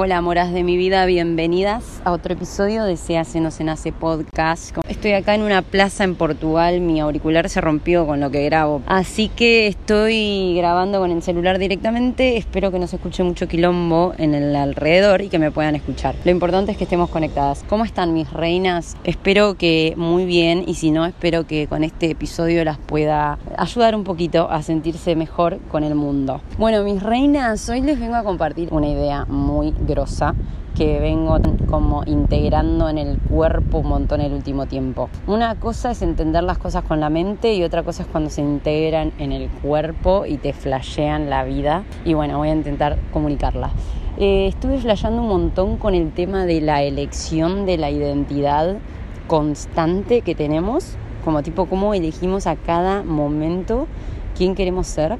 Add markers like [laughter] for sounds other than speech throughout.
Hola, moras de mi vida, bienvenidas a otro episodio de Se hace, no se nace podcast. Estoy acá en una plaza en Portugal, mi auricular se rompió con lo que grabo, así que estoy grabando con el celular directamente. Espero que no se escuche mucho quilombo en el alrededor y que me puedan escuchar. Lo importante es que estemos conectadas. ¿Cómo están mis reinas? Espero que muy bien y si no, espero que con este episodio las pueda ayudar un poquito a sentirse mejor con el mundo. Bueno, mis reinas, hoy les vengo a compartir una idea muy que vengo como integrando en el cuerpo un montón el último tiempo. Una cosa es entender las cosas con la mente y otra cosa es cuando se integran en el cuerpo y te flashean la vida. Y bueno, voy a intentar comunicarla. Eh, estuve flasheando un montón con el tema de la elección de la identidad constante que tenemos, como tipo cómo elegimos a cada momento quién queremos ser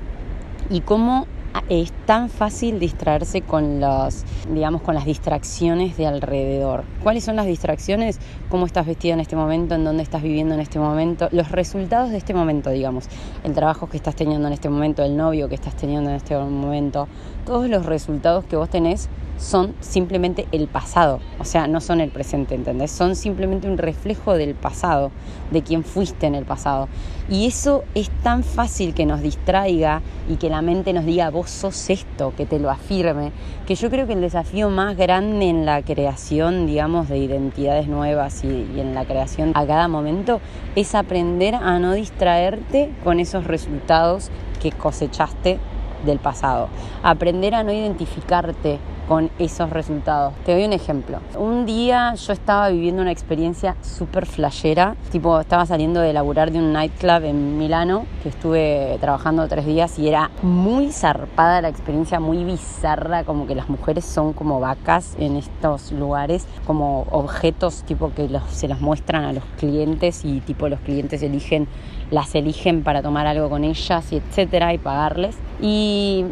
y cómo es tan fácil distraerse con los, digamos, con las distracciones de alrededor. ¿Cuáles son las distracciones? ¿Cómo estás vestida en este momento? ¿En dónde estás viviendo en este momento? Los resultados de este momento, digamos. El trabajo que estás teniendo en este momento, el novio que estás teniendo en este momento. Todos los resultados que vos tenés son simplemente el pasado, o sea, no son el presente, ¿entendés? Son simplemente un reflejo del pasado, de quién fuiste en el pasado. Y eso es tan fácil que nos distraiga y que la mente nos diga, vos sos esto, que te lo afirme, que yo creo que el desafío más grande en la creación, digamos, de identidades nuevas y, y en la creación a cada momento es aprender a no distraerte con esos resultados que cosechaste del pasado. Aprender a no identificarte con esos resultados. Te doy un ejemplo. Un día yo estaba viviendo una experiencia súper flashera, tipo estaba saliendo de laburar de un nightclub en Milano, que estuve trabajando tres días y era muy zarpada la experiencia, muy bizarra, como que las mujeres son como vacas en estos lugares, como objetos tipo que se los muestran a los clientes y tipo los clientes eligen, las eligen para tomar algo con ellas y etcétera y pagarles. Y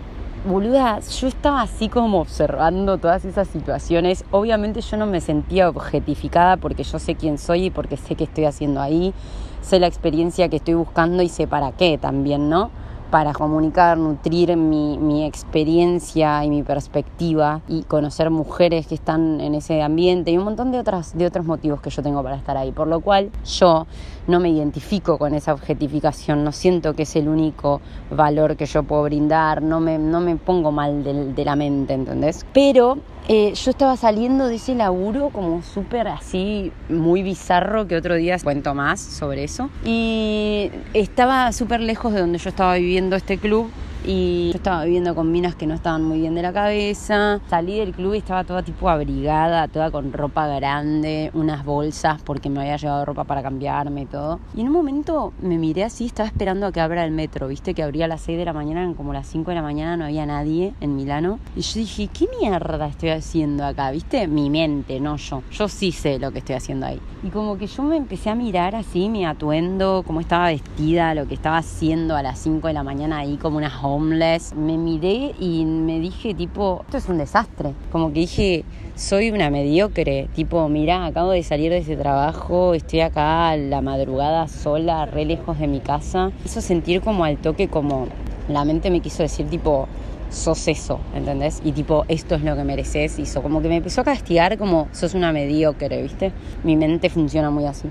boluda, yo estaba así como observando todas esas situaciones. Obviamente yo no me sentía objetificada porque yo sé quién soy y porque sé qué estoy haciendo ahí, sé la experiencia que estoy buscando y sé para qué también, ¿no? Para comunicar, nutrir mi, mi, experiencia y mi perspectiva y conocer mujeres que están en ese ambiente y un montón de, otras, de otros motivos que yo tengo para estar ahí. Por lo cual yo no me identifico con esa objetificación, no siento que es el único valor que yo puedo brindar, no me, no me pongo mal de, de la mente, ¿entendés? Pero eh, yo estaba saliendo de ese laburo como súper así, muy bizarro, que otro día cuento más sobre eso. Y estaba súper lejos de donde yo estaba viviendo este club y yo estaba viviendo con minas que no estaban muy bien de la cabeza. Salí del club y estaba toda tipo abrigada, toda con ropa grande, unas bolsas porque me había llevado ropa para cambiarme y todo. Y en un momento me miré así, estaba esperando a que abra el metro, viste que abría a las 6 de la mañana, eran como las 5 de la mañana, no había nadie en Milano. Y yo dije, ¿qué mierda estoy haciendo acá? ¿Viste? Mi mente, no yo. Yo sí sé lo que estoy haciendo ahí. Y como que yo me empecé a mirar así mi atuendo, cómo estaba vestida, lo que estaba haciendo a las 5 de la mañana ahí como una homeless. Me miré y me dije tipo, esto es un desastre. Como que dije, soy una mediocre. Tipo, mira, acabo de salir de ese trabajo, estoy acá a la madrugada sola, re lejos de mi casa. Hizo sentir como al toque como la mente me quiso decir tipo, sos eso, ¿entendés? Y tipo, esto es lo que mereces. Hizo como que me empezó a castigar como sos una mediocre, ¿viste? Mi mente funciona muy así.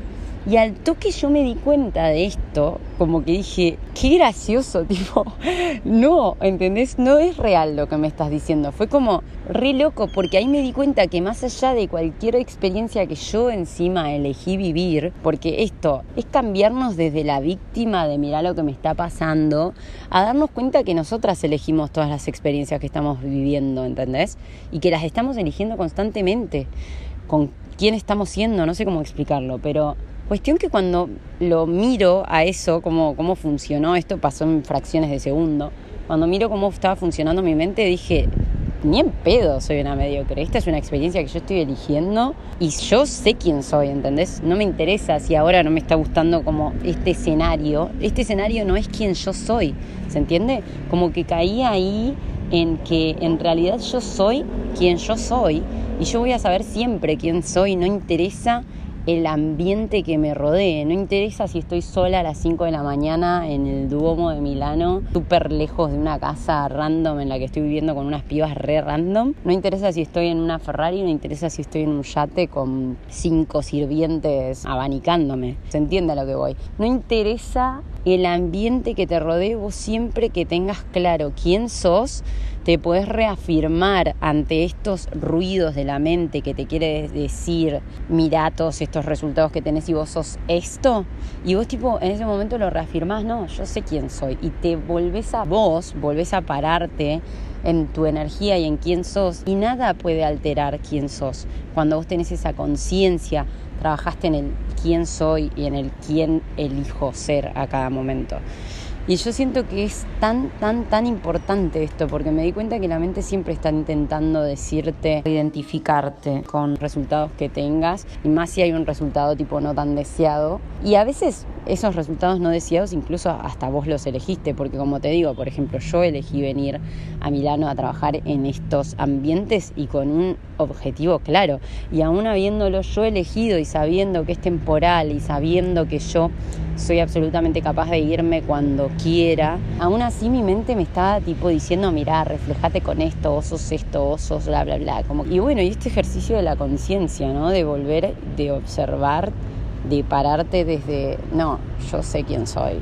Y al toque yo me di cuenta de esto, como que dije, qué gracioso, [laughs] tipo, no, ¿entendés? No es real lo que me estás diciendo. Fue como re loco, porque ahí me di cuenta que más allá de cualquier experiencia que yo encima elegí vivir, porque esto es cambiarnos desde la víctima de mirar lo que me está pasando, a darnos cuenta que nosotras elegimos todas las experiencias que estamos viviendo, ¿entendés? Y que las estamos eligiendo constantemente. Con quién estamos siendo, no sé cómo explicarlo, pero Cuestión que cuando lo miro a eso, cómo, cómo funcionó, esto pasó en fracciones de segundo, cuando miro cómo estaba funcionando mi mente, dije, ni en pedo soy una mediocre. Esta es una experiencia que yo estoy eligiendo y yo sé quién soy, ¿entendés? No me interesa si ahora no me está gustando como este escenario. Este escenario no es quien yo soy, ¿se entiende? Como que caí ahí en que en realidad yo soy quien yo soy y yo voy a saber siempre quién soy, no interesa el ambiente que me rodee. No interesa si estoy sola a las 5 de la mañana en el Duomo de Milano, súper lejos de una casa random en la que estoy viviendo con unas pibas re random. No interesa si estoy en una Ferrari, no interesa si estoy en un yate con cinco sirvientes abanicándome. ¿Se entiende a lo que voy? No interesa el ambiente que te rodee, vos siempre que tengas claro quién sos, te puedes reafirmar ante estos ruidos de la mente que te quiere decir, mira todos estos resultados que tenés y vos sos esto, y vos tipo en ese momento lo reafirmás, no, yo sé quién soy, y te volvés a vos, volvés a pararte en tu energía y en quién sos, y nada puede alterar quién sos. Cuando vos tenés esa conciencia, trabajaste en el quién soy y en el quién elijo ser a cada momento. Y yo siento que es tan, tan, tan importante esto, porque me di cuenta que la mente siempre está intentando decirte, identificarte con resultados que tengas, y más si hay un resultado tipo no tan deseado. Y a veces esos resultados no deseados incluso hasta vos los elegiste, porque como te digo, por ejemplo, yo elegí venir a Milano a trabajar en estos ambientes y con un objetivo claro. Y aún habiéndolo yo elegido y sabiendo que es temporal y sabiendo que yo soy absolutamente capaz de irme cuando quiera, aún así mi mente me estaba tipo diciendo, mira, reflejate con esto, vos sos esto, vos sos bla, bla, bla. Como, y bueno, y este ejercicio de la conciencia, ¿no? De volver, de observar, de pararte desde, no, yo sé quién soy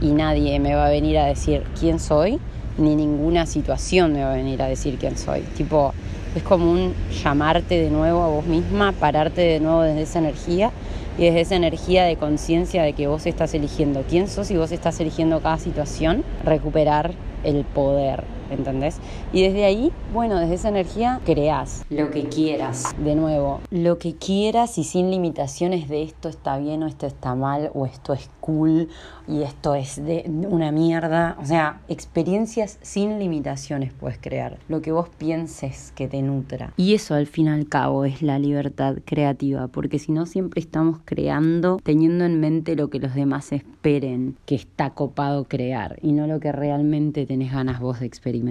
y nadie me va a venir a decir quién soy, ni ninguna situación me va a venir a decir quién soy. Tipo, es como un llamarte de nuevo a vos misma, pararte de nuevo desde esa energía y desde esa energía de conciencia de que vos estás eligiendo quién sos y vos estás eligiendo cada situación, recuperar el poder ¿entendés? Y desde ahí, bueno, desde esa energía creas lo que quieras, de nuevo, lo que quieras y sin limitaciones de esto está bien o esto está mal o esto es cool y esto es de una mierda, o sea, experiencias sin limitaciones puedes crear, lo que vos pienses que te nutra. Y eso al fin y al cabo es la libertad creativa, porque si no siempre estamos creando teniendo en mente lo que los demás esperen que está copado crear y no lo que realmente tenés ganas vos de experimentar.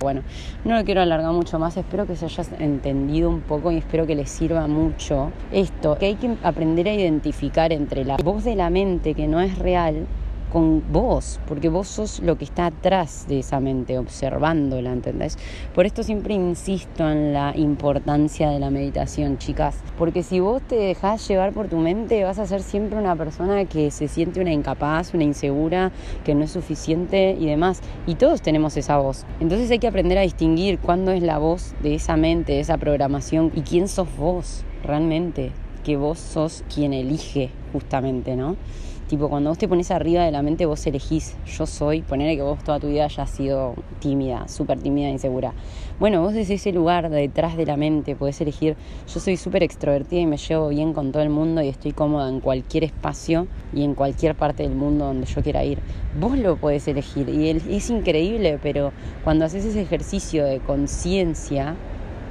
Bueno, no lo quiero alargar mucho más, espero que se hayas entendido un poco y espero que les sirva mucho esto, que hay que aprender a identificar entre la voz de la mente que no es real con vos, porque vos sos lo que está atrás de esa mente, observándola, ¿entendés? Por esto siempre insisto en la importancia de la meditación, chicas, porque si vos te dejás llevar por tu mente, vas a ser siempre una persona que se siente una incapaz, una insegura, que no es suficiente y demás. Y todos tenemos esa voz. Entonces hay que aprender a distinguir cuándo es la voz de esa mente, de esa programación y quién sos vos realmente, que vos sos quien elige justamente, ¿no? Tipo, cuando vos te pones arriba de la mente, vos elegís, yo soy, ponerle que vos toda tu vida hayas sido tímida, súper tímida, insegura. Bueno, vos desde ese lugar, detrás de la mente, podés elegir, yo soy súper extrovertida y me llevo bien con todo el mundo y estoy cómoda en cualquier espacio y en cualquier parte del mundo donde yo quiera ir. Vos lo podés elegir y es increíble, pero cuando haces ese ejercicio de conciencia,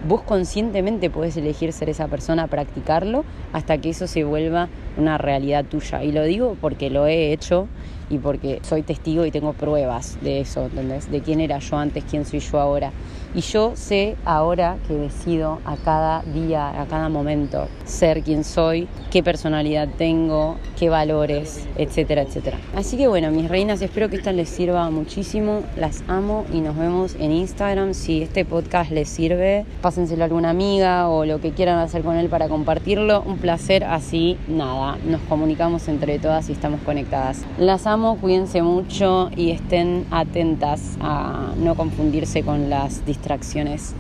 vos conscientemente podés elegir ser esa persona, practicarlo, hasta que eso se vuelva una realidad tuya. Y lo digo porque lo he hecho y porque soy testigo y tengo pruebas de eso, ¿entendés? De quién era yo antes, quién soy yo ahora. Y yo sé ahora que decido a cada día, a cada momento, ser quien soy, qué personalidad tengo, qué valores, etcétera, etcétera. Así que bueno, mis reinas, espero que esta les sirva muchísimo. Las amo y nos vemos en Instagram. Si este podcast les sirve, pásenselo a alguna amiga o lo que quieran hacer con él para compartirlo. Un placer, así nada, nos comunicamos entre todas y estamos conectadas. Las amo, cuídense mucho y estén atentas a no confundirse con las distracciones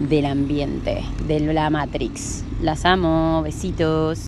del ambiente, de la Matrix. Las amo, besitos.